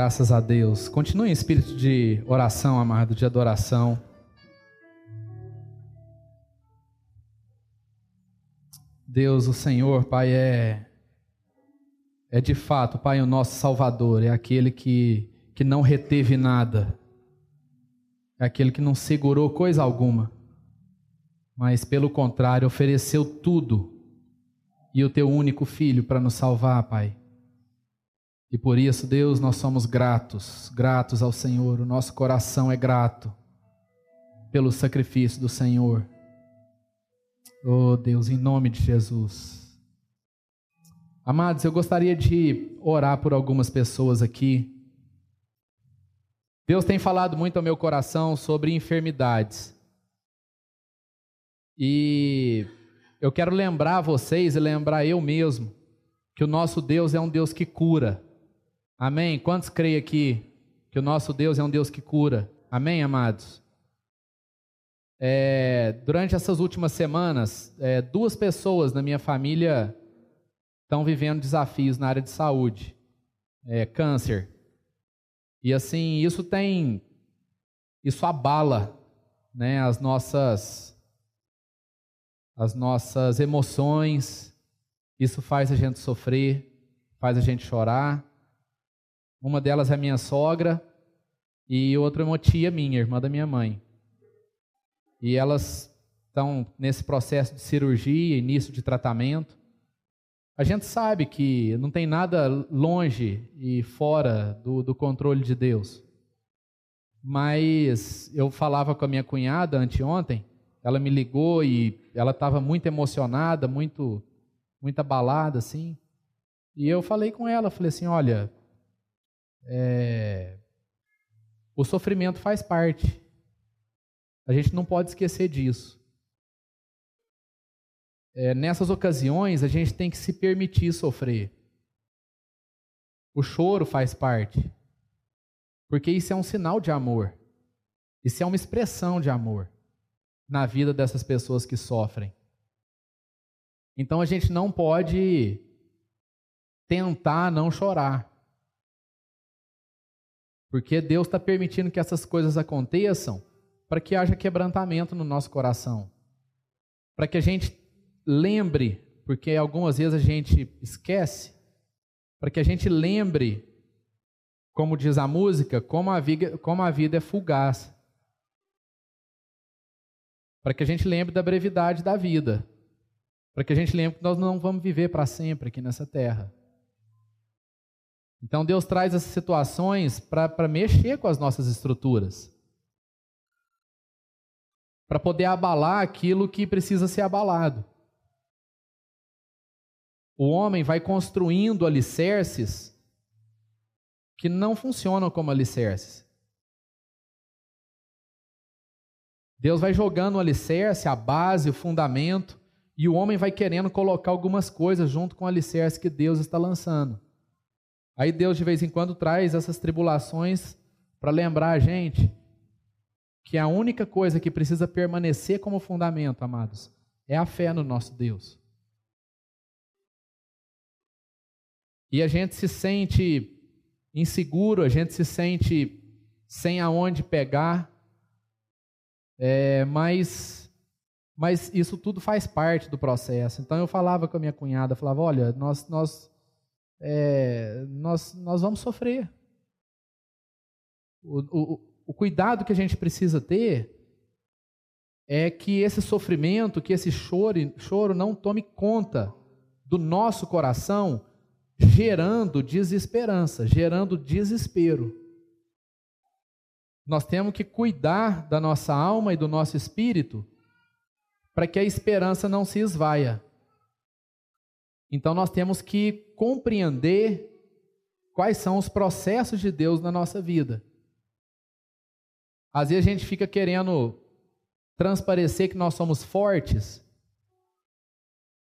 Graças a Deus. Continue em espírito de oração, amado, de adoração. Deus, o Senhor, Pai, é é de fato, Pai, o nosso Salvador, é aquele que, que não reteve nada, é aquele que não segurou coisa alguma, mas pelo contrário, ofereceu tudo e o teu único filho para nos salvar, Pai. E por isso, Deus, nós somos gratos, gratos ao Senhor, o nosso coração é grato pelo sacrifício do Senhor. Oh Deus, em nome de Jesus. Amados, eu gostaria de orar por algumas pessoas aqui. Deus tem falado muito ao meu coração sobre enfermidades. E eu quero lembrar vocês e lembrar eu mesmo que o nosso Deus é um Deus que cura. Amém? Quantos creem aqui que o nosso Deus é um Deus que cura? Amém, amados? É, durante essas últimas semanas, é, duas pessoas na minha família estão vivendo desafios na área de saúde, é, câncer. E assim, isso tem, isso abala né, as nossas, as nossas emoções, isso faz a gente sofrer, faz a gente chorar. Uma delas é minha sogra e outra é uma tia minha, irmã da minha mãe. E elas estão nesse processo de cirurgia, início de tratamento. A gente sabe que não tem nada longe e fora do, do controle de Deus. Mas eu falava com a minha cunhada anteontem, ela me ligou e ela estava muito emocionada, muito, muito abalada, assim. E eu falei com ela, falei assim, olha, é, o sofrimento faz parte. A gente não pode esquecer disso. É, nessas ocasiões, a gente tem que se permitir sofrer. O choro faz parte. Porque isso é um sinal de amor. Isso é uma expressão de amor na vida dessas pessoas que sofrem. Então a gente não pode tentar não chorar. Porque Deus está permitindo que essas coisas aconteçam para que haja quebrantamento no nosso coração. Para que a gente lembre, porque algumas vezes a gente esquece, para que a gente lembre, como diz a música, como a vida, como a vida é fugaz. Para que a gente lembre da brevidade da vida. Para que a gente lembre que nós não vamos viver para sempre aqui nessa terra. Então Deus traz essas situações para mexer com as nossas estruturas. Para poder abalar aquilo que precisa ser abalado. O homem vai construindo alicerces que não funcionam como alicerces. Deus vai jogando o alicerce, a base, o fundamento, e o homem vai querendo colocar algumas coisas junto com o alicerce que Deus está lançando. Aí Deus de vez em quando traz essas tribulações para lembrar a gente que a única coisa que precisa permanecer como fundamento, amados, é a fé no nosso Deus. E a gente se sente inseguro, a gente se sente sem aonde pegar, é, mas, mas isso tudo faz parte do processo. Então eu falava com a minha cunhada, falava, olha, nós, nós é, nós, nós vamos sofrer. O, o, o cuidado que a gente precisa ter é que esse sofrimento, que esse choro, choro não tome conta do nosso coração, gerando desesperança, gerando desespero. Nós temos que cuidar da nossa alma e do nosso espírito para que a esperança não se esvaia. Então nós temos que compreender quais são os processos de Deus na nossa vida. Às vezes a gente fica querendo transparecer que nós somos fortes,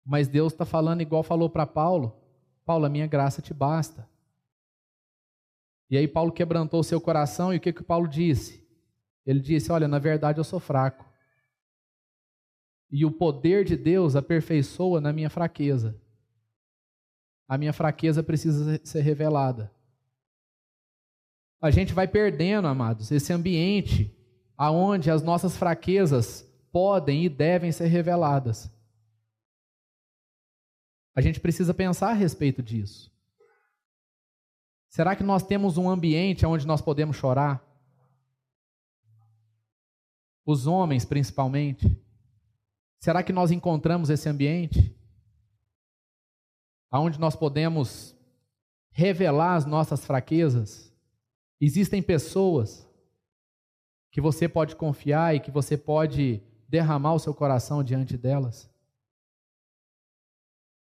mas Deus está falando igual falou para Paulo: Paulo, a minha graça te basta. E aí Paulo quebrantou o seu coração e o que, que Paulo disse? Ele disse: Olha, na verdade eu sou fraco. E o poder de Deus aperfeiçoa na minha fraqueza a minha fraqueza precisa ser revelada. a gente vai perdendo, amados, esse ambiente aonde as nossas fraquezas podem e devem ser reveladas. A gente precisa pensar a respeito disso. Será que nós temos um ambiente onde nós podemos chorar? Os homens, principalmente. Será que nós encontramos esse ambiente? Onde nós podemos revelar as nossas fraquezas? Existem pessoas que você pode confiar e que você pode derramar o seu coração diante delas?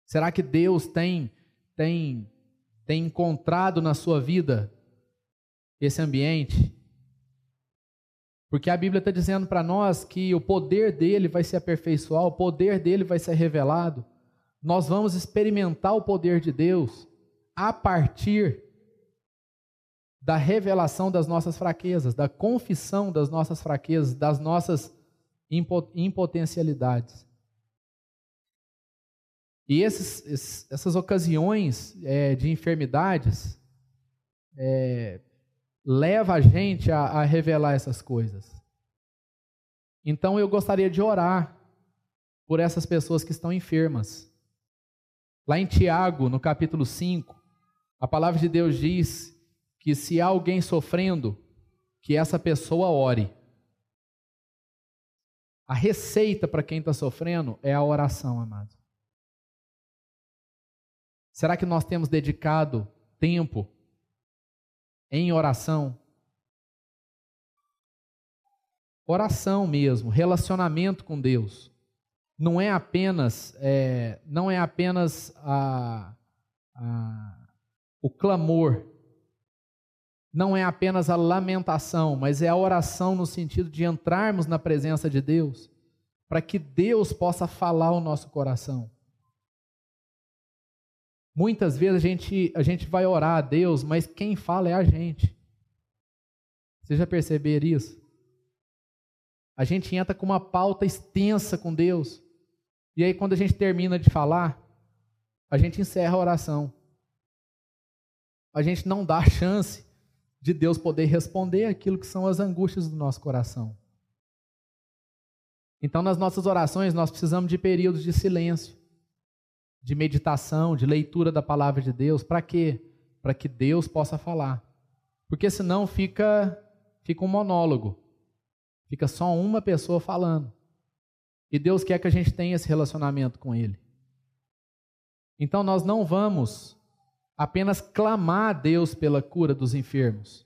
Será que Deus tem tem tem encontrado na sua vida esse ambiente? Porque a Bíblia está dizendo para nós que o poder dele vai se aperfeiçoar, o poder dele vai ser revelado. Nós vamos experimentar o poder de Deus a partir da revelação das nossas fraquezas, da confissão das nossas fraquezas, das nossas impotencialidades. E esses, essas ocasiões é, de enfermidades é, leva a gente a, a revelar essas coisas. Então eu gostaria de orar por essas pessoas que estão enfermas. Lá em Tiago, no capítulo 5, a palavra de Deus diz que se há alguém sofrendo, que essa pessoa ore. A receita para quem está sofrendo é a oração, amado. Será que nós temos dedicado tempo em oração? Oração mesmo, relacionamento com Deus. Não é apenas, é, não é apenas a, a, o clamor, não é apenas a lamentação, mas é a oração no sentido de entrarmos na presença de Deus, para que Deus possa falar o nosso coração. Muitas vezes a gente, a gente vai orar a Deus, mas quem fala é a gente. Você já perceberam isso? A gente entra com uma pauta extensa com Deus. E aí, quando a gente termina de falar, a gente encerra a oração. A gente não dá chance de Deus poder responder aquilo que são as angústias do nosso coração. Então, nas nossas orações, nós precisamos de períodos de silêncio de meditação, de leitura da palavra de Deus, para quê? Para que Deus possa falar. Porque senão fica fica um monólogo. Fica só uma pessoa falando. E Deus quer que a gente tenha esse relacionamento com ele. Então nós não vamos apenas clamar a Deus pela cura dos enfermos.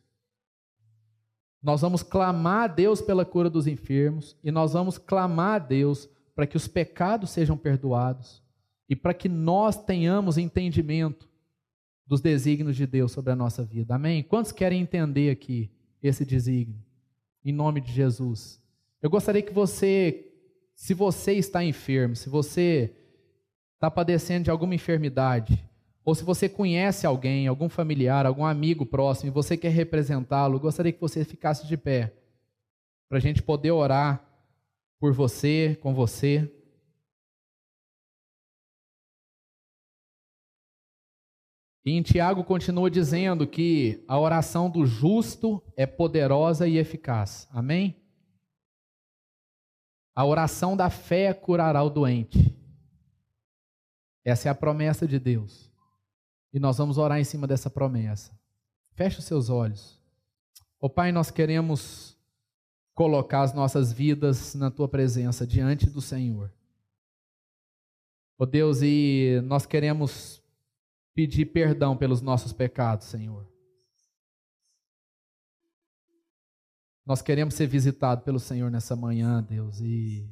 Nós vamos clamar a Deus pela cura dos enfermos e nós vamos clamar a Deus para que os pecados sejam perdoados, e para que nós tenhamos entendimento dos desígnios de Deus sobre a nossa vida. Amém? Quantos querem entender aqui esse desígnio? Em nome de Jesus. Eu gostaria que você, se você está enfermo, se você está padecendo de alguma enfermidade, ou se você conhece alguém, algum familiar, algum amigo próximo, e você quer representá-lo, gostaria que você ficasse de pé, para a gente poder orar por você, com você. E em Tiago continua dizendo que a oração do justo é poderosa e eficaz. Amém? A oração da fé curará o doente. Essa é a promessa de Deus. E nós vamos orar em cima dessa promessa. Feche os seus olhos. Ó oh, Pai, nós queremos colocar as nossas vidas na tua presença diante do Senhor. Ó oh, Deus, e nós queremos pedir perdão pelos nossos pecados, Senhor. Nós queremos ser visitados pelo Senhor nessa manhã, Deus, e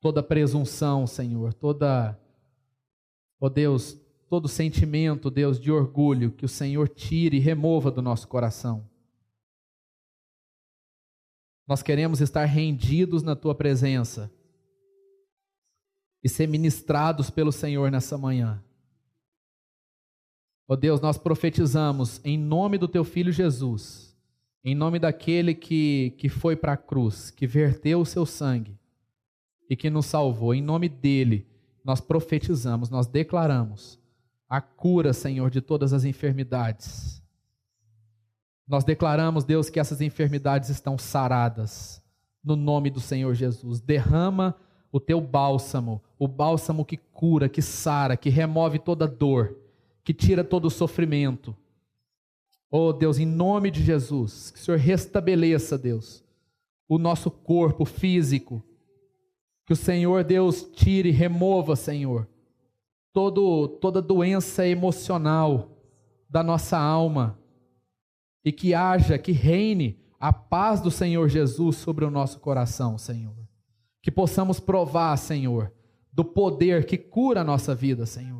toda presunção, Senhor, toda, oh Deus, todo sentimento, Deus, de orgulho, que o Senhor tire e remova do nosso coração. Nós queremos estar rendidos na tua presença e ser ministrados pelo Senhor nessa manhã. Ó oh Deus, nós profetizamos em nome do teu filho Jesus, em nome daquele que, que foi para a cruz, que verteu o seu sangue e que nos salvou, em nome dele, nós profetizamos, nós declaramos a cura, Senhor, de todas as enfermidades. Nós declaramos, Deus, que essas enfermidades estão saradas no nome do Senhor Jesus. Derrama o teu bálsamo, o bálsamo que cura, que sara, que remove toda dor, que tira todo o sofrimento. Oh Deus, em nome de Jesus, que o Senhor restabeleça, Deus, o nosso corpo físico. Que o Senhor, Deus, tire, remova, Senhor, todo, toda doença emocional da nossa alma e que haja, que reine a paz do Senhor Jesus sobre o nosso coração, Senhor. Que possamos provar, Senhor, do poder que cura a nossa vida, Senhor.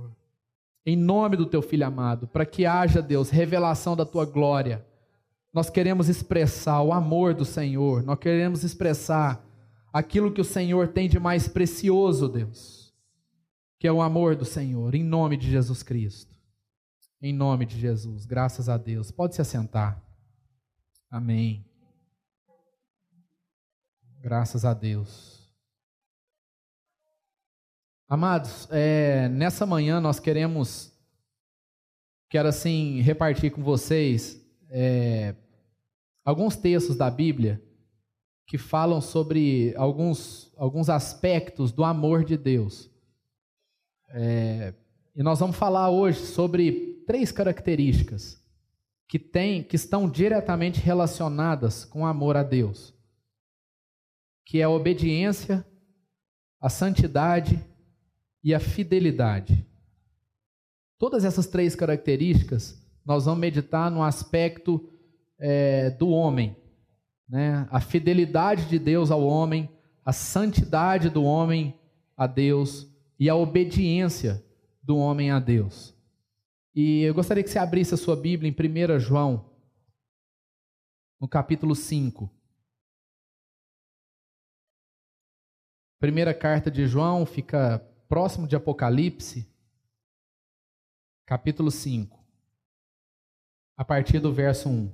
Em nome do teu filho amado, para que haja, Deus, revelação da tua glória. Nós queremos expressar o amor do Senhor, nós queremos expressar aquilo que o Senhor tem de mais precioso, Deus, que é o amor do Senhor, em nome de Jesus Cristo. Em nome de Jesus, graças a Deus. Pode se assentar. Amém. Graças a Deus. Amados, é, nessa manhã nós queremos, quero assim, repartir com vocês é, alguns textos da Bíblia que falam sobre alguns, alguns aspectos do amor de Deus. É, e nós vamos falar hoje sobre três características que, tem, que estão diretamente relacionadas com o amor a Deus, que é a obediência, a santidade e a fidelidade. Todas essas três características nós vamos meditar no aspecto é, do homem, né? a fidelidade de Deus ao homem, a santidade do homem a Deus e a obediência do homem a Deus. E eu gostaria que você abrisse a sua Bíblia em 1 João, no capítulo 5. Primeira carta de João fica próximo de Apocalipse, capítulo 5, a partir do verso 1.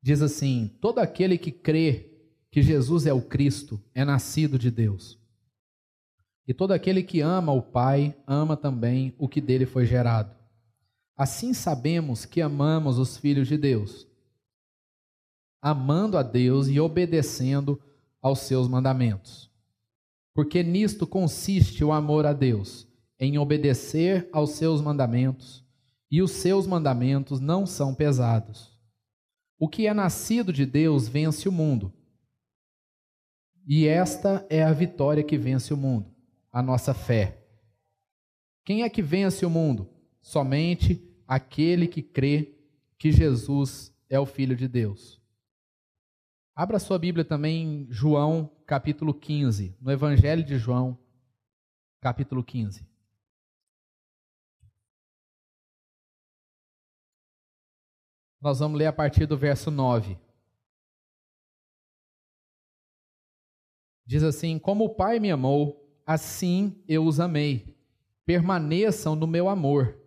Diz assim: Todo aquele que crê que Jesus é o Cristo é nascido de Deus. E todo aquele que ama o Pai, ama também o que dele foi gerado. Assim sabemos que amamos os filhos de Deus, amando a Deus e obedecendo aos seus mandamentos. Porque nisto consiste o amor a Deus, em obedecer aos seus mandamentos, e os seus mandamentos não são pesados. O que é nascido de Deus vence o mundo. E esta é a vitória que vence o mundo a nossa fé. Quem é que vence o mundo? Somente aquele que crê que Jesus é o Filho de Deus. Abra sua Bíblia também em João, capítulo 15, no Evangelho de João, capítulo 15. Nós vamos ler a partir do verso 9. Diz assim: Como o Pai me amou, assim eu os amei. Permaneçam no meu amor.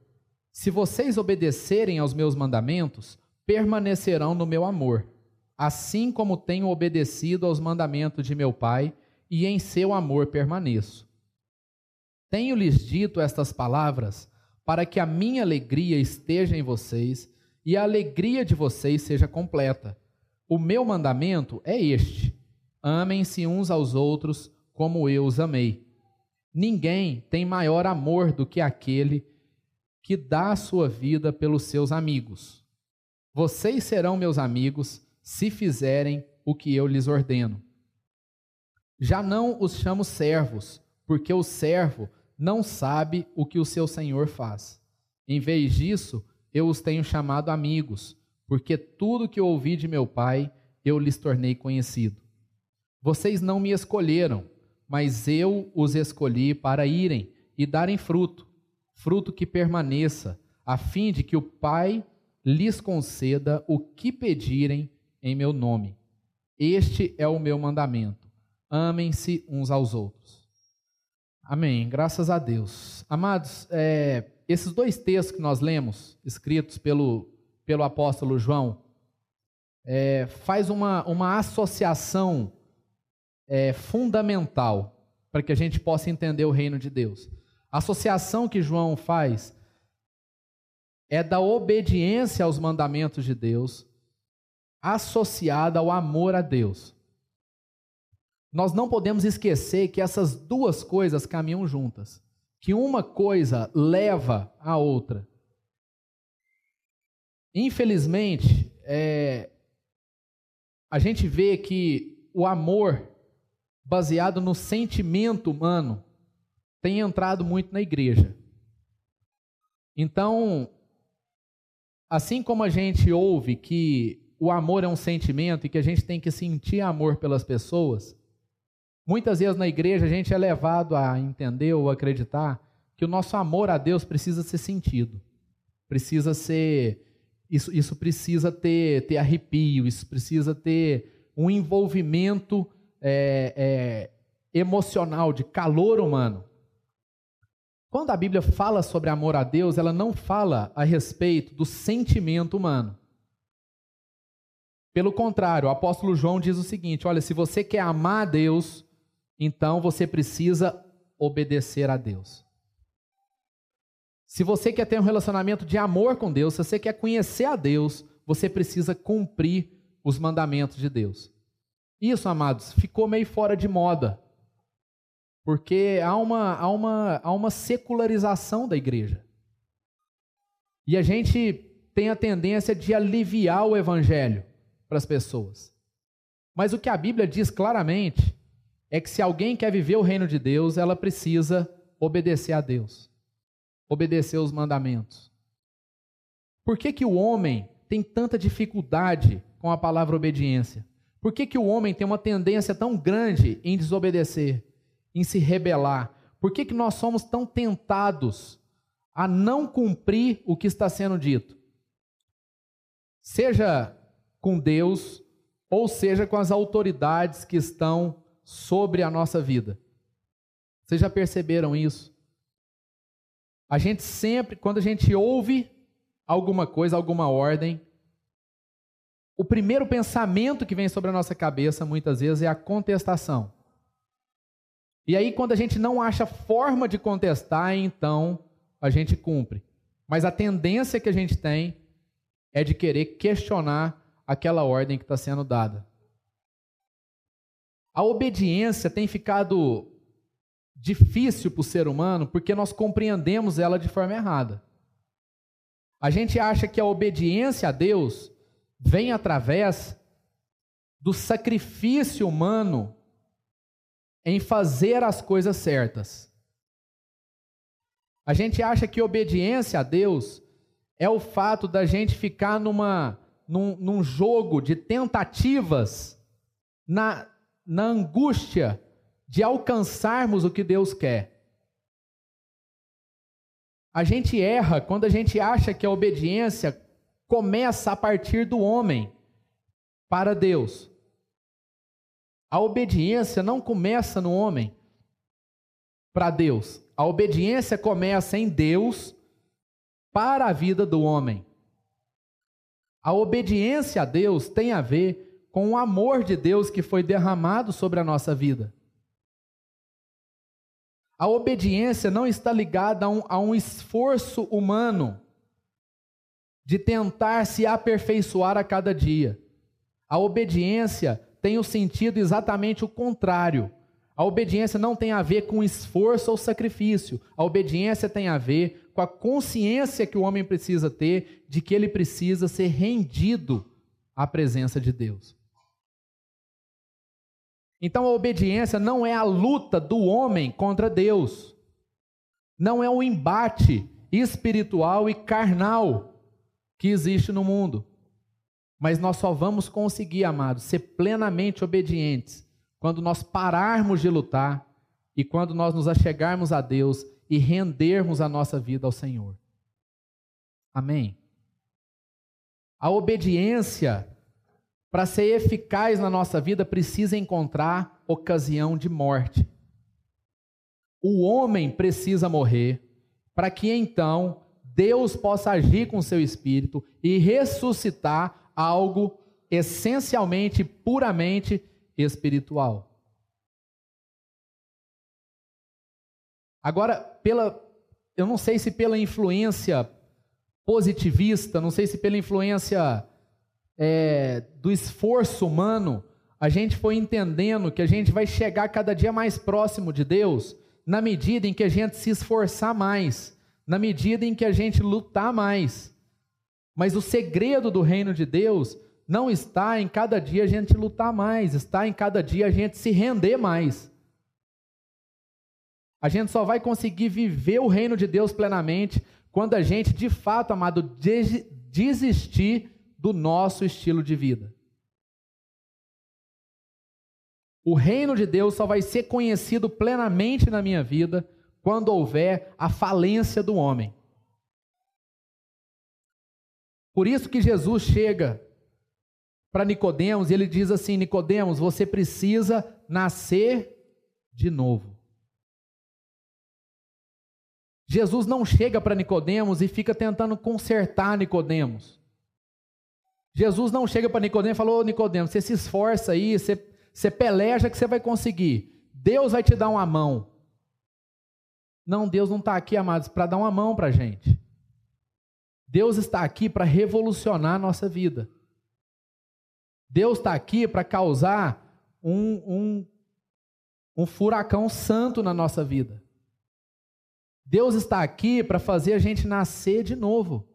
Se vocês obedecerem aos meus mandamentos, permanecerão no meu amor, assim como tenho obedecido aos mandamentos de meu Pai, e em seu amor permaneço. Tenho-lhes dito estas palavras para que a minha alegria esteja em vocês e a alegria de vocês seja completa. O meu mandamento é este: amem-se uns aos outros como eu os amei. Ninguém tem maior amor do que aquele que dá a sua vida pelos seus amigos. Vocês serão meus amigos se fizerem o que eu lhes ordeno. Já não os chamo servos, porque o servo não sabe o que o seu senhor faz. Em vez disso, eu os tenho chamado amigos, porque tudo que ouvi de meu pai eu lhes tornei conhecido. Vocês não me escolheram, mas eu os escolhi para irem e darem fruto, fruto que permaneça, a fim de que o Pai lhes conceda o que pedirem em meu nome. Este é o meu mandamento: amem-se uns aos outros. Amém. Graças a Deus. Amados, é, esses dois textos que nós lemos, escritos pelo, pelo apóstolo João, é, faz uma, uma associação é, fundamental para que a gente possa entender o reino de Deus. A associação que João faz é da obediência aos mandamentos de Deus associada ao amor a Deus. Nós não podemos esquecer que essas duas coisas caminham juntas, que uma coisa leva a outra. Infelizmente, é, a gente vê que o amor baseado no sentimento humano tem entrado muito na igreja. Então, assim como a gente ouve que o amor é um sentimento e que a gente tem que sentir amor pelas pessoas, muitas vezes na igreja a gente é levado a entender ou acreditar que o nosso amor a Deus precisa ser sentido, precisa ser. Isso, isso precisa ter, ter arrepio, isso precisa ter um envolvimento é, é, emocional, de calor humano. Quando a Bíblia fala sobre amor a Deus, ela não fala a respeito do sentimento humano. Pelo contrário, o apóstolo João diz o seguinte: olha, se você quer amar a Deus, então você precisa obedecer a Deus. Se você quer ter um relacionamento de amor com Deus, se você quer conhecer a Deus, você precisa cumprir os mandamentos de Deus. Isso, amados, ficou meio fora de moda. Porque há uma, há uma, há uma secularização da igreja. E a gente tem a tendência de aliviar o evangelho para as pessoas. Mas o que a Bíblia diz claramente é que se alguém quer viver o reino de Deus, ela precisa obedecer a Deus, obedecer os mandamentos. Por que, que o homem tem tanta dificuldade com a palavra obediência? Por que, que o homem tem uma tendência tão grande em desobedecer, em se rebelar? Por que, que nós somos tão tentados a não cumprir o que está sendo dito? Seja com Deus, ou seja com as autoridades que estão sobre a nossa vida. Vocês já perceberam isso? A gente sempre, quando a gente ouve alguma coisa, alguma ordem, o primeiro pensamento que vem sobre a nossa cabeça, muitas vezes, é a contestação. E aí, quando a gente não acha forma de contestar, então a gente cumpre. Mas a tendência que a gente tem é de querer questionar aquela ordem que está sendo dada. A obediência tem ficado difícil para o ser humano porque nós compreendemos ela de forma errada. A gente acha que a obediência a Deus vem através do sacrifício humano em fazer as coisas certas. A gente acha que obediência a Deus é o fato da gente ficar numa, num, num jogo de tentativas na, na angústia de alcançarmos o que Deus quer. A gente erra quando a gente acha que a obediência começa a partir do homem para Deus. A obediência não começa no homem para Deus. A obediência começa em Deus para a vida do homem. A obediência a Deus tem a ver com o amor de Deus que foi derramado sobre a nossa vida. A obediência não está ligada a um, a um esforço humano de tentar se aperfeiçoar a cada dia. A obediência tem o sentido exatamente o contrário. A obediência não tem a ver com esforço ou sacrifício. A obediência tem a ver com a consciência que o homem precisa ter de que ele precisa ser rendido à presença de Deus. Então a obediência não é a luta do homem contra Deus. Não é o um embate espiritual e carnal que existe no mundo. Mas nós só vamos conseguir, amados, ser plenamente obedientes quando nós pararmos de lutar e quando nós nos achegarmos a Deus e rendermos a nossa vida ao Senhor. Amém? A obediência, para ser eficaz na nossa vida, precisa encontrar ocasião de morte. O homem precisa morrer para que então Deus possa agir com seu espírito e ressuscitar algo essencialmente, puramente espiritual. Agora, pela eu não sei se pela influência positivista, não sei se pela influência é, do esforço humano, a gente foi entendendo que a gente vai chegar cada dia mais próximo de Deus na medida em que a gente se esforçar mais, na medida em que a gente lutar mais. Mas o segredo do reino de Deus não está em cada dia a gente lutar mais, está em cada dia a gente se render mais. A gente só vai conseguir viver o reino de Deus plenamente quando a gente, de fato, amado, desistir do nosso estilo de vida. O reino de Deus só vai ser conhecido plenamente na minha vida quando houver a falência do homem. Por isso que Jesus chega para Nicodemos e ele diz assim: Nicodemos, você precisa nascer de novo. Jesus não chega para Nicodemos e fica tentando consertar Nicodemos. Jesus não chega para Nicodemos e falou: Nicodemos, você se esforça aí, você, você peleja que você vai conseguir. Deus vai te dar uma mão. Não, Deus não está aqui, amados, para dar uma mão para a gente. Deus está aqui para revolucionar a nossa vida. Deus está aqui para causar um, um, um furacão santo na nossa vida. Deus está aqui para fazer a gente nascer de novo.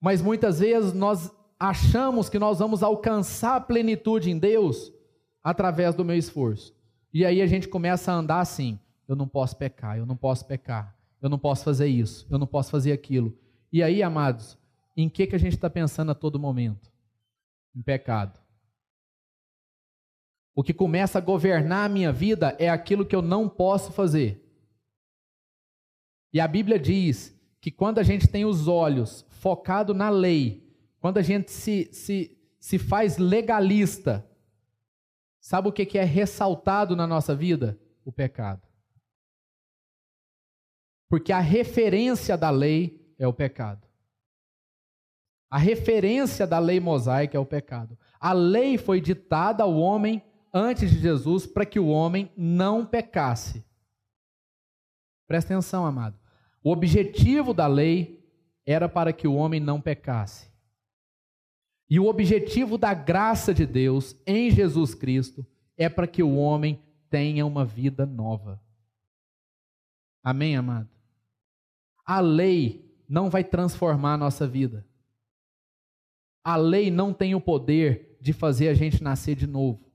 Mas muitas vezes nós achamos que nós vamos alcançar a plenitude em Deus através do meu esforço. E aí a gente começa a andar assim: eu não posso pecar, eu não posso pecar, eu não posso fazer isso, eu não posso fazer aquilo. E aí, amados, em que, que a gente está pensando a todo momento? Em pecado. O que começa a governar a minha vida é aquilo que eu não posso fazer. E a Bíblia diz que quando a gente tem os olhos focados na lei, quando a gente se, se, se faz legalista, sabe o que, que é ressaltado na nossa vida? O pecado. Porque a referência da lei é o pecado. A referência da lei mosaica é o pecado. A lei foi ditada ao homem antes de Jesus para que o homem não pecasse. Presta atenção, amado. O objetivo da lei era para que o homem não pecasse. E o objetivo da graça de Deus em Jesus Cristo é para que o homem tenha uma vida nova. Amém, amado? A lei não vai transformar a nossa vida. A lei não tem o poder de fazer a gente nascer de novo.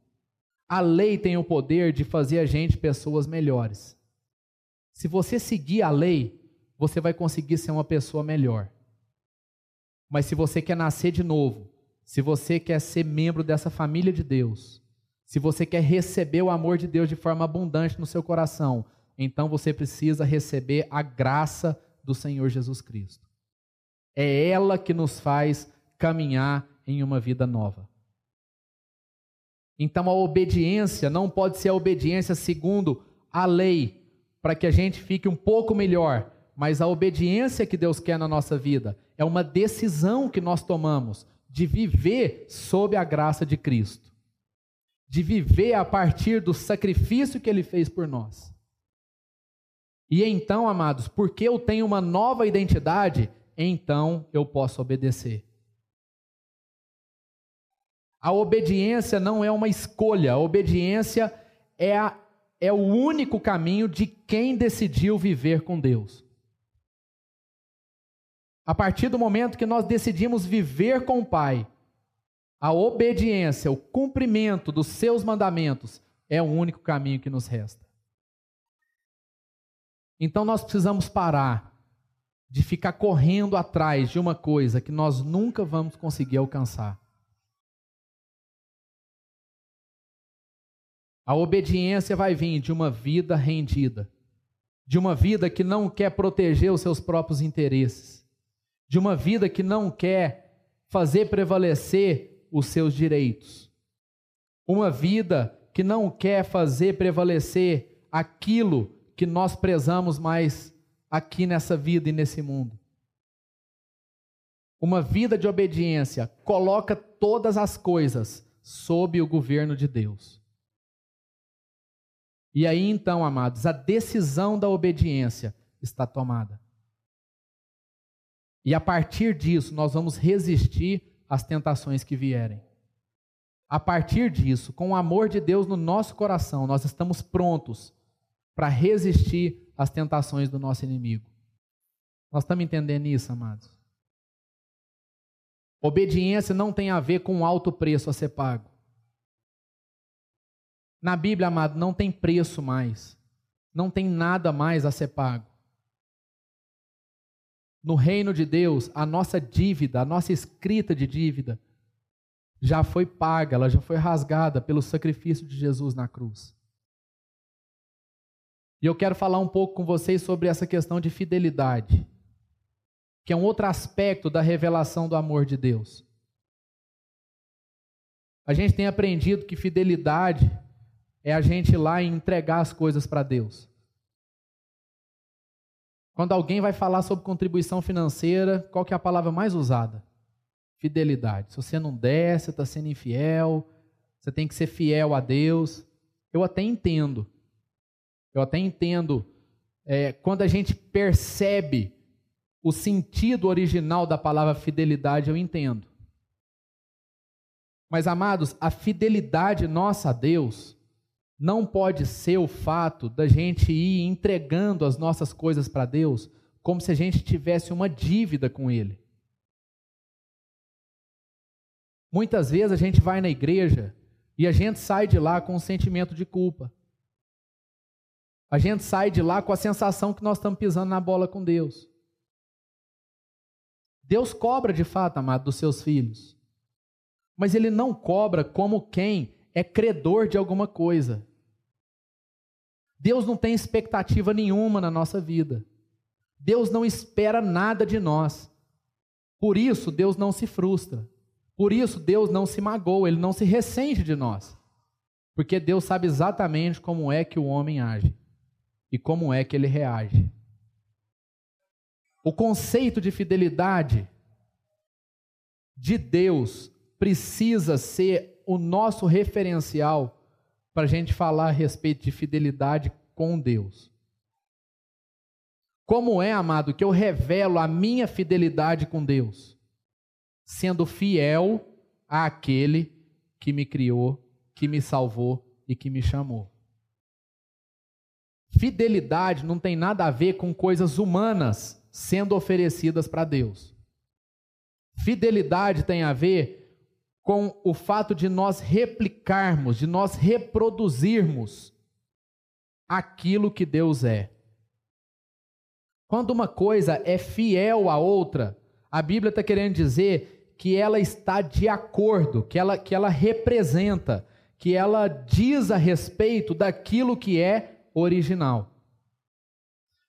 A lei tem o poder de fazer a gente pessoas melhores. Se você seguir a lei, você vai conseguir ser uma pessoa melhor. Mas se você quer nascer de novo, se você quer ser membro dessa família de Deus, se você quer receber o amor de Deus de forma abundante no seu coração, então você precisa receber a graça do Senhor Jesus Cristo. É ela que nos faz caminhar em uma vida nova. Então a obediência não pode ser a obediência segundo a lei, para que a gente fique um pouco melhor, mas a obediência que Deus quer na nossa vida é uma decisão que nós tomamos de viver sob a graça de Cristo, de viver a partir do sacrifício que ele fez por nós. E então, amados, porque eu tenho uma nova identidade, então eu posso obedecer. A obediência não é uma escolha, a obediência é, a, é o único caminho de quem decidiu viver com Deus. A partir do momento que nós decidimos viver com o Pai, a obediência, o cumprimento dos seus mandamentos é o único caminho que nos resta. Então nós precisamos parar de ficar correndo atrás de uma coisa que nós nunca vamos conseguir alcançar. A obediência vai vir de uma vida rendida, de uma vida que não quer proteger os seus próprios interesses, de uma vida que não quer fazer prevalecer os seus direitos, uma vida que não quer fazer prevalecer aquilo que nós prezamos mais aqui nessa vida e nesse mundo. Uma vida de obediência coloca todas as coisas sob o governo de Deus. E aí então, amados, a decisão da obediência está tomada. E a partir disso, nós vamos resistir às tentações que vierem. A partir disso, com o amor de Deus no nosso coração, nós estamos prontos para resistir às tentações do nosso inimigo. Nós estamos entendendo isso, amados? Obediência não tem a ver com alto preço a ser pago. Na Bíblia, amado, não tem preço mais. Não tem nada mais a ser pago. No reino de Deus, a nossa dívida, a nossa escrita de dívida, já foi paga, ela já foi rasgada pelo sacrifício de Jesus na cruz. E eu quero falar um pouco com vocês sobre essa questão de fidelidade, que é um outro aspecto da revelação do amor de Deus. A gente tem aprendido que fidelidade é a gente ir lá e entregar as coisas para Deus. Quando alguém vai falar sobre contribuição financeira, qual que é a palavra mais usada? Fidelidade. Se você não der, você está sendo infiel, você tem que ser fiel a Deus. Eu até entendo. Eu até entendo é, quando a gente percebe o sentido original da palavra fidelidade, eu entendo. Mas, amados, a fidelidade nossa a Deus não pode ser o fato da gente ir entregando as nossas coisas para Deus como se a gente tivesse uma dívida com Ele. Muitas vezes a gente vai na igreja e a gente sai de lá com um sentimento de culpa. A gente sai de lá com a sensação que nós estamos pisando na bola com Deus. Deus cobra de fato, amado, dos seus filhos. Mas Ele não cobra como quem é credor de alguma coisa. Deus não tem expectativa nenhuma na nossa vida. Deus não espera nada de nós. Por isso, Deus não se frustra. Por isso, Deus não se magoa, ele não se ressente de nós. Porque Deus sabe exatamente como é que o homem age e como é que ele reage. O conceito de fidelidade de Deus precisa ser o nosso referencial para a gente falar a respeito de fidelidade com Deus. Como é, amado, que eu revelo a minha fidelidade com Deus? Sendo fiel àquele que me criou, que me salvou e que me chamou. Fidelidade não tem nada a ver com coisas humanas sendo oferecidas para Deus. Fidelidade tem a ver com o fato de nós replicarmos, de nós reproduzirmos aquilo que Deus é. Quando uma coisa é fiel à outra, a Bíblia está querendo dizer que ela está de acordo, que ela, que ela representa, que ela diz a respeito daquilo que é original.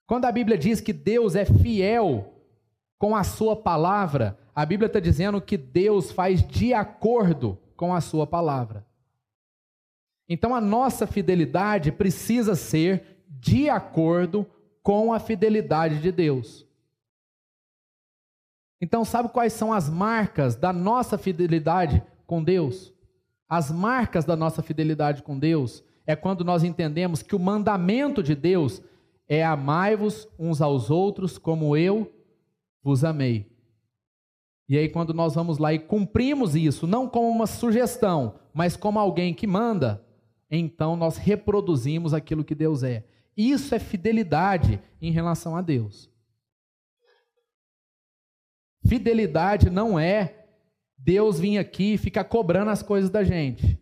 Quando a Bíblia diz que Deus é fiel com a sua palavra, a Bíblia está dizendo que Deus faz de acordo com a sua palavra. Então a nossa fidelidade precisa ser de acordo com a fidelidade de Deus. Então, sabe quais são as marcas da nossa fidelidade com Deus? As marcas da nossa fidelidade com Deus é quando nós entendemos que o mandamento de Deus é amai-vos uns aos outros como eu vos amei. E aí, quando nós vamos lá e cumprimos isso, não como uma sugestão, mas como alguém que manda, então nós reproduzimos aquilo que Deus é. Isso é fidelidade em relação a Deus. Fidelidade não é Deus vir aqui e ficar cobrando as coisas da gente.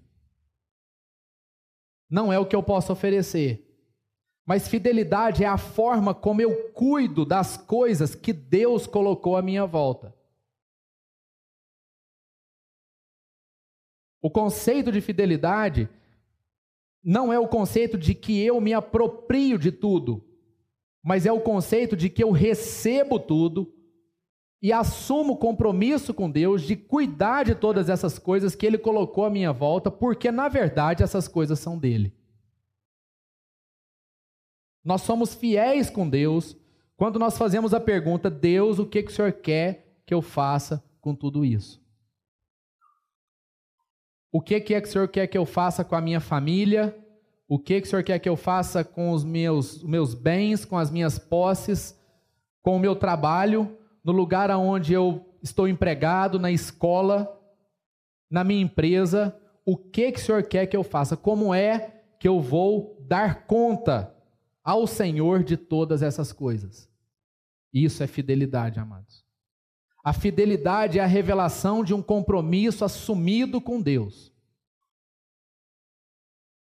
Não é o que eu posso oferecer. Mas fidelidade é a forma como eu cuido das coisas que Deus colocou à minha volta. O conceito de fidelidade não é o conceito de que eu me aproprio de tudo, mas é o conceito de que eu recebo tudo e assumo compromisso com Deus de cuidar de todas essas coisas que Ele colocou à minha volta, porque na verdade essas coisas são dele. Nós somos fiéis com Deus quando nós fazemos a pergunta: Deus, o que, que o Senhor quer que eu faça com tudo isso? O que, que é que o Senhor quer que eu faça com a minha família? O que, que o Senhor quer que eu faça com os meus, meus bens, com as minhas posses, com o meu trabalho? no lugar onde eu estou empregado, na escola, na minha empresa, o que, que o Senhor quer que eu faça? Como é que eu vou dar conta ao Senhor de todas essas coisas? Isso é fidelidade, amados. A fidelidade é a revelação de um compromisso assumido com Deus.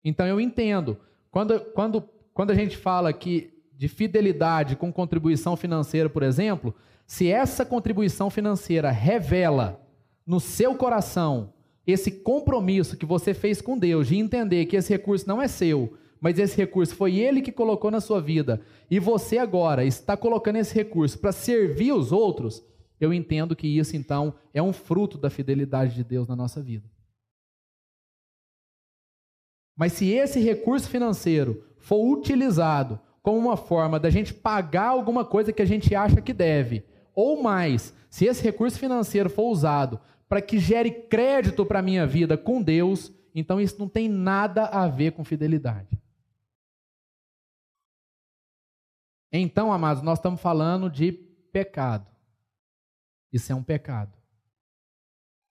Então eu entendo. Quando, quando, quando a gente fala que de fidelidade com contribuição financeira, por exemplo, se essa contribuição financeira revela no seu coração esse compromisso que você fez com Deus de entender que esse recurso não é seu, mas esse recurso foi Ele que colocou na sua vida, e você agora está colocando esse recurso para servir os outros, eu entendo que isso então é um fruto da fidelidade de Deus na nossa vida. Mas se esse recurso financeiro for utilizado como uma forma da gente pagar alguma coisa que a gente acha que deve, ou mais, se esse recurso financeiro for usado para que gere crédito para a minha vida com Deus, então isso não tem nada a ver com fidelidade. Então, amados, nós estamos falando de pecado. Isso é um pecado.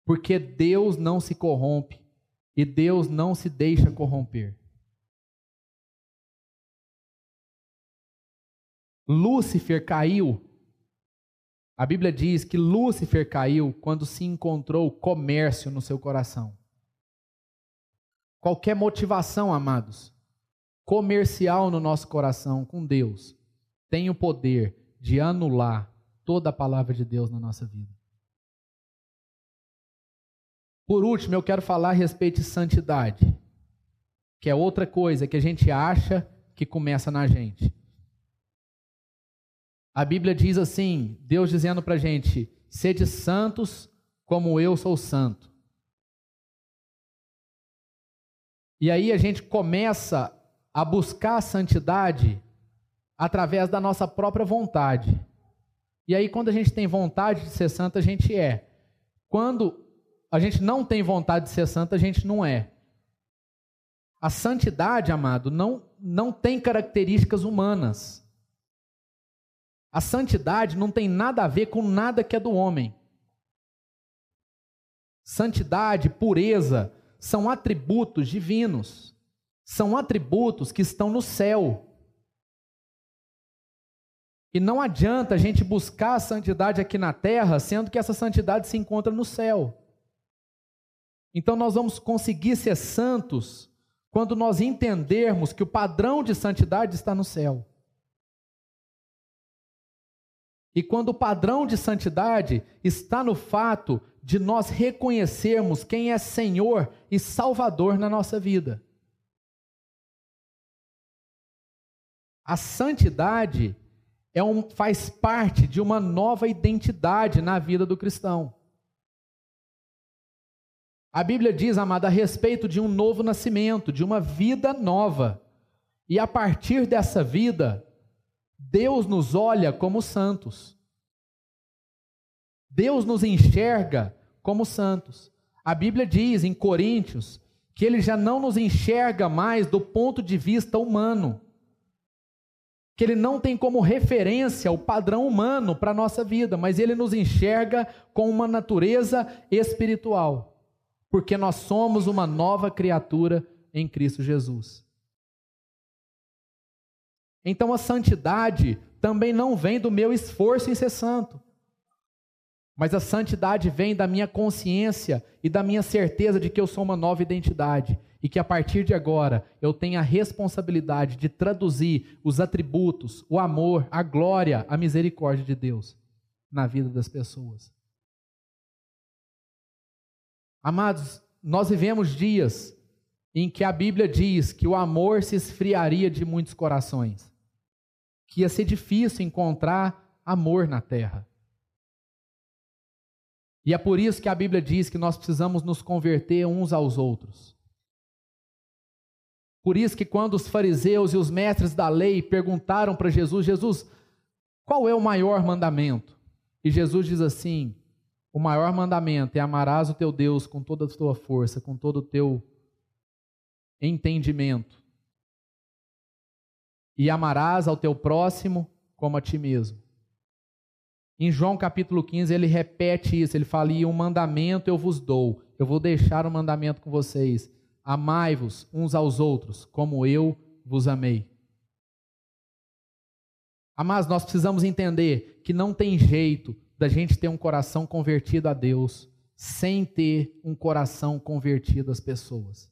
Porque Deus não se corrompe e Deus não se deixa corromper. Lúcifer caiu a Bíblia diz que Lúcifer caiu quando se encontrou comércio no seu coração. Qualquer motivação, amados, comercial no nosso coração com Deus, tem o poder de anular toda a palavra de Deus na nossa vida. Por último, eu quero falar a respeito de santidade, que é outra coisa que a gente acha que começa na gente. A Bíblia diz assim: Deus dizendo para a gente, sede santos como eu sou santo. E aí a gente começa a buscar a santidade através da nossa própria vontade. E aí, quando a gente tem vontade de ser santo, a gente é. Quando a gente não tem vontade de ser santo, a gente não é. A santidade, amado, não, não tem características humanas. A santidade não tem nada a ver com nada que é do homem. Santidade, pureza, são atributos divinos. São atributos que estão no céu. E não adianta a gente buscar a santidade aqui na terra, sendo que essa santidade se encontra no céu. Então nós vamos conseguir ser santos quando nós entendermos que o padrão de santidade está no céu. E quando o padrão de santidade está no fato de nós reconhecermos quem é Senhor e Salvador na nossa vida. A santidade é um, faz parte de uma nova identidade na vida do cristão. A Bíblia diz, amada, a respeito de um novo nascimento, de uma vida nova. E a partir dessa vida, Deus nos olha como santos. Deus nos enxerga como santos. A Bíblia diz em Coríntios que ele já não nos enxerga mais do ponto de vista humano. Que ele não tem como referência o padrão humano para a nossa vida, mas ele nos enxerga com uma natureza espiritual. Porque nós somos uma nova criatura em Cristo Jesus. Então a santidade também não vem do meu esforço em ser santo. Mas a santidade vem da minha consciência e da minha certeza de que eu sou uma nova identidade e que a partir de agora eu tenho a responsabilidade de traduzir os atributos, o amor, a glória, a misericórdia de Deus na vida das pessoas. Amados, nós vivemos dias em que a Bíblia diz que o amor se esfriaria de muitos corações, que ia ser difícil encontrar amor na terra. E é por isso que a Bíblia diz que nós precisamos nos converter uns aos outros. Por isso que quando os fariseus e os mestres da lei perguntaram para Jesus, Jesus, qual é o maior mandamento? E Jesus diz assim: o maior mandamento é amarás o teu Deus com toda a tua força, com todo o teu entendimento. E amarás ao teu próximo como a ti mesmo. Em João capítulo 15, ele repete isso. Ele fala: E um mandamento eu vos dou. Eu vou deixar o um mandamento com vocês. Amai-vos uns aos outros, como eu vos amei. Mas nós precisamos entender que não tem jeito da gente ter um coração convertido a Deus sem ter um coração convertido às pessoas.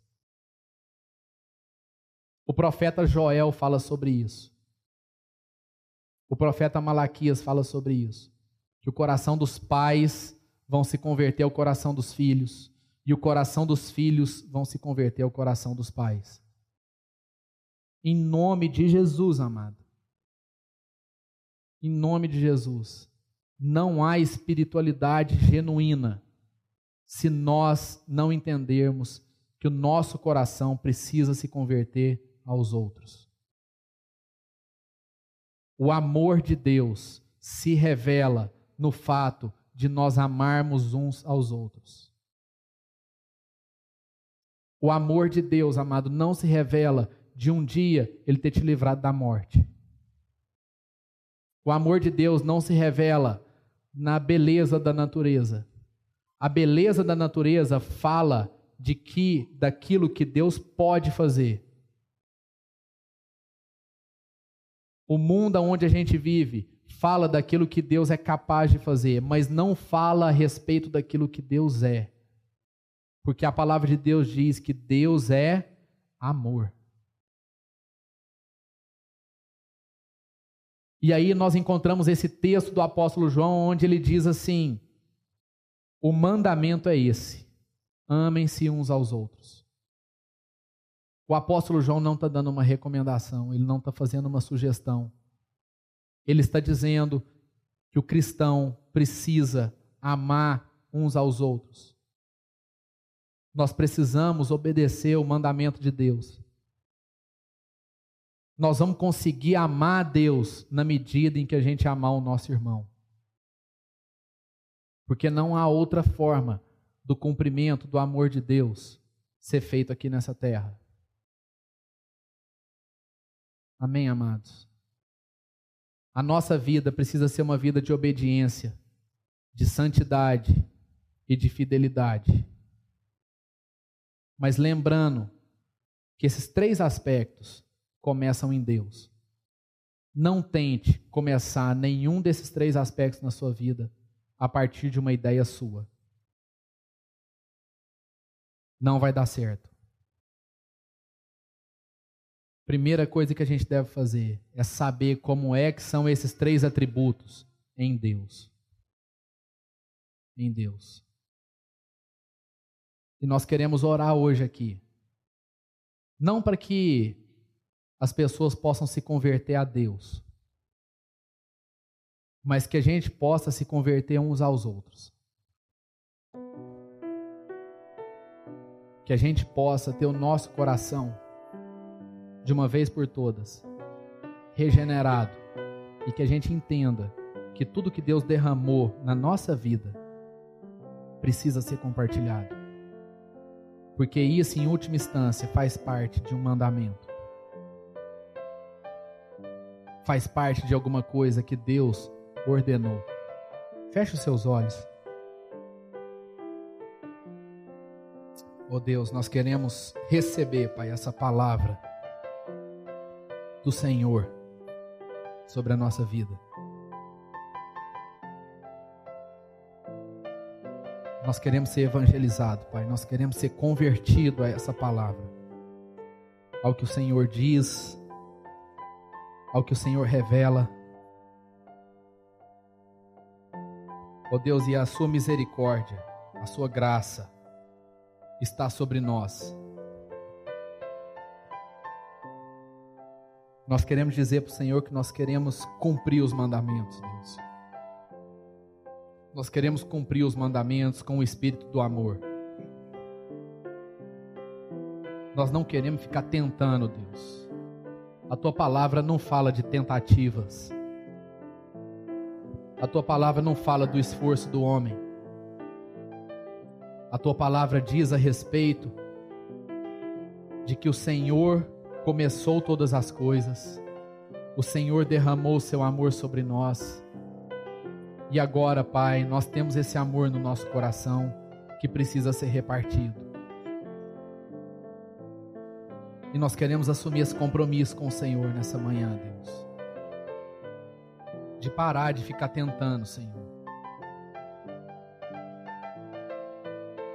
O profeta Joel fala sobre isso. O profeta Malaquias fala sobre isso. Que o coração dos pais vão se converter ao coração dos filhos, e o coração dos filhos vão se converter ao coração dos pais. Em nome de Jesus, amado. Em nome de Jesus. Não há espiritualidade genuína se nós não entendermos que o nosso coração precisa se converter aos outros. O amor de Deus se revela no fato de nós amarmos uns aos outros. O amor de Deus, amado, não se revela de um dia ele ter te livrado da morte. O amor de Deus não se revela na beleza da natureza. A beleza da natureza fala de que daquilo que Deus pode fazer. O mundo onde a gente vive fala daquilo que Deus é capaz de fazer, mas não fala a respeito daquilo que Deus é. Porque a palavra de Deus diz que Deus é amor. E aí nós encontramos esse texto do apóstolo João, onde ele diz assim: o mandamento é esse: amem-se uns aos outros. O apóstolo João não está dando uma recomendação, ele não está fazendo uma sugestão. Ele está dizendo que o cristão precisa amar uns aos outros. Nós precisamos obedecer o mandamento de Deus. Nós vamos conseguir amar a Deus na medida em que a gente amar o nosso irmão. Porque não há outra forma do cumprimento do amor de Deus ser feito aqui nessa terra. Amém, amados? A nossa vida precisa ser uma vida de obediência, de santidade e de fidelidade. Mas lembrando que esses três aspectos começam em Deus. Não tente começar nenhum desses três aspectos na sua vida a partir de uma ideia sua. Não vai dar certo. Primeira coisa que a gente deve fazer é saber como é que são esses três atributos em Deus. Em Deus. E nós queremos orar hoje aqui. Não para que as pessoas possam se converter a Deus, mas que a gente possa se converter uns aos outros. Que a gente possa ter o nosso coração, de uma vez por todas, regenerado e que a gente entenda que tudo que Deus derramou na nossa vida precisa ser compartilhado. Porque isso, em última instância, faz parte de um mandamento. Faz parte de alguma coisa que Deus ordenou. Feche os seus olhos. Oh Deus, nós queremos receber, Pai, essa palavra do Senhor sobre a nossa vida. Nós queremos ser evangelizados, Pai. Nós queremos ser convertidos a essa palavra, ao que o Senhor diz, ao que o Senhor revela. Ó oh Deus, e a sua misericórdia, a sua graça está sobre nós. Nós queremos dizer para o Senhor que nós queremos cumprir os mandamentos, Deus. Nós queremos cumprir os mandamentos com o espírito do amor. Nós não queremos ficar tentando, Deus. A tua palavra não fala de tentativas. A tua palavra não fala do esforço do homem. A tua palavra diz a respeito de que o Senhor começou todas as coisas. O Senhor derramou seu amor sobre nós. E agora, Pai, nós temos esse amor no nosso coração que precisa ser repartido. E nós queremos assumir esse compromisso com o Senhor nessa manhã, Deus. De parar de ficar tentando, Senhor.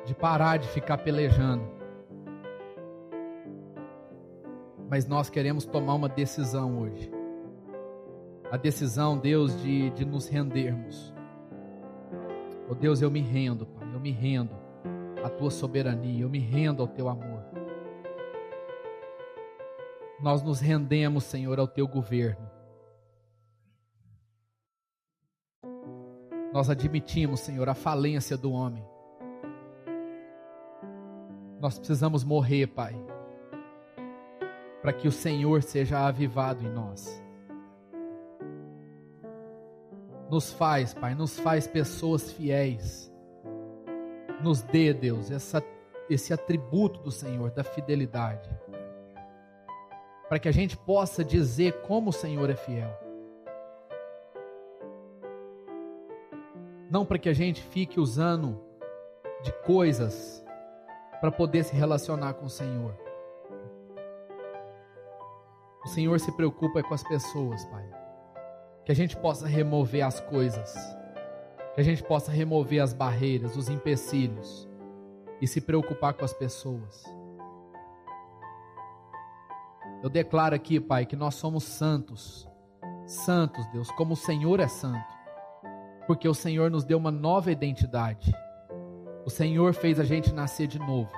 De parar de ficar pelejando. Mas nós queremos tomar uma decisão hoje. A decisão, Deus, de, de nos rendermos. Oh Deus, eu me rendo, Pai. Eu me rendo à tua soberania. Eu me rendo ao teu amor. Nós nos rendemos, Senhor, ao teu governo. Nós admitimos, Senhor, a falência do homem. Nós precisamos morrer, Pai, para que o Senhor seja avivado em nós. Nos faz, Pai, nos faz pessoas fiéis. Nos dê, Deus, essa, esse atributo do Senhor, da fidelidade para que a gente possa dizer como o Senhor é fiel. Não para que a gente fique usando de coisas para poder se relacionar com o Senhor. O Senhor se preocupa com as pessoas, Pai. Que a gente possa remover as coisas, que a gente possa remover as barreiras, os empecilhos e se preocupar com as pessoas. Eu declaro aqui, Pai, que nós somos santos. Santos, Deus, como o Senhor é santo. Porque o Senhor nos deu uma nova identidade. O Senhor fez a gente nascer de novo.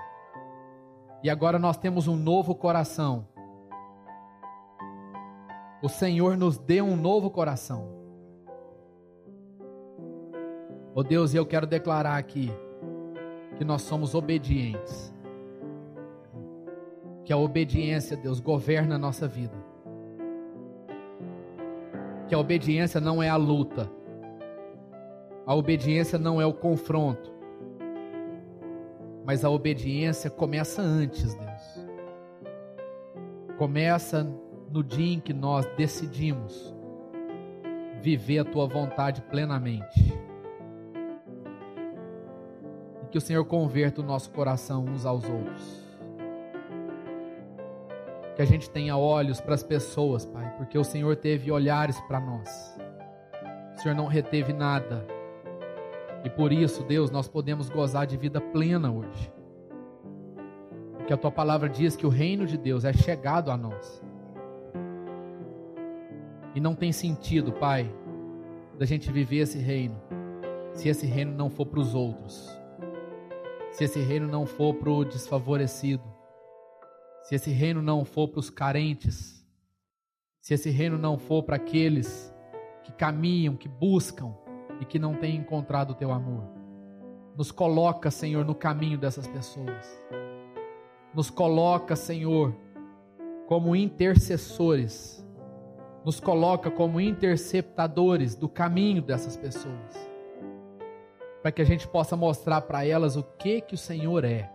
E agora nós temos um novo coração. O Senhor nos deu um novo coração. Oh Deus, eu quero declarar aqui que nós somos obedientes que a obediência, Deus, governa a nossa vida. Que a obediência não é a luta. A obediência não é o confronto. Mas a obediência começa antes, Deus. Começa no dia em que nós decidimos viver a tua vontade plenamente. E que o Senhor converta o nosso coração uns aos outros que a gente tenha olhos para as pessoas, Pai, porque o Senhor teve olhares para nós. O Senhor não reteve nada. E por isso, Deus, nós podemos gozar de vida plena hoje. Porque a tua palavra diz que o reino de Deus é chegado a nós. E não tem sentido, Pai, da gente viver esse reino, se esse reino não for para os outros, se esse reino não for para o desfavorecido, se esse reino não for para os carentes, se esse reino não for para aqueles que caminham, que buscam e que não têm encontrado o teu amor. Nos coloca, Senhor, no caminho dessas pessoas. Nos coloca, Senhor, como intercessores. Nos coloca como interceptadores do caminho dessas pessoas. Para que a gente possa mostrar para elas o que que o Senhor é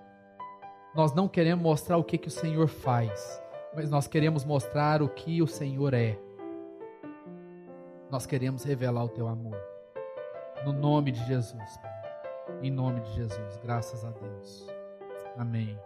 nós não queremos mostrar o que, que o Senhor faz, mas nós queremos mostrar o que o Senhor é. Nós queremos revelar o teu amor. No nome de Jesus, Pai. Em nome de Jesus, graças a Deus. Amém.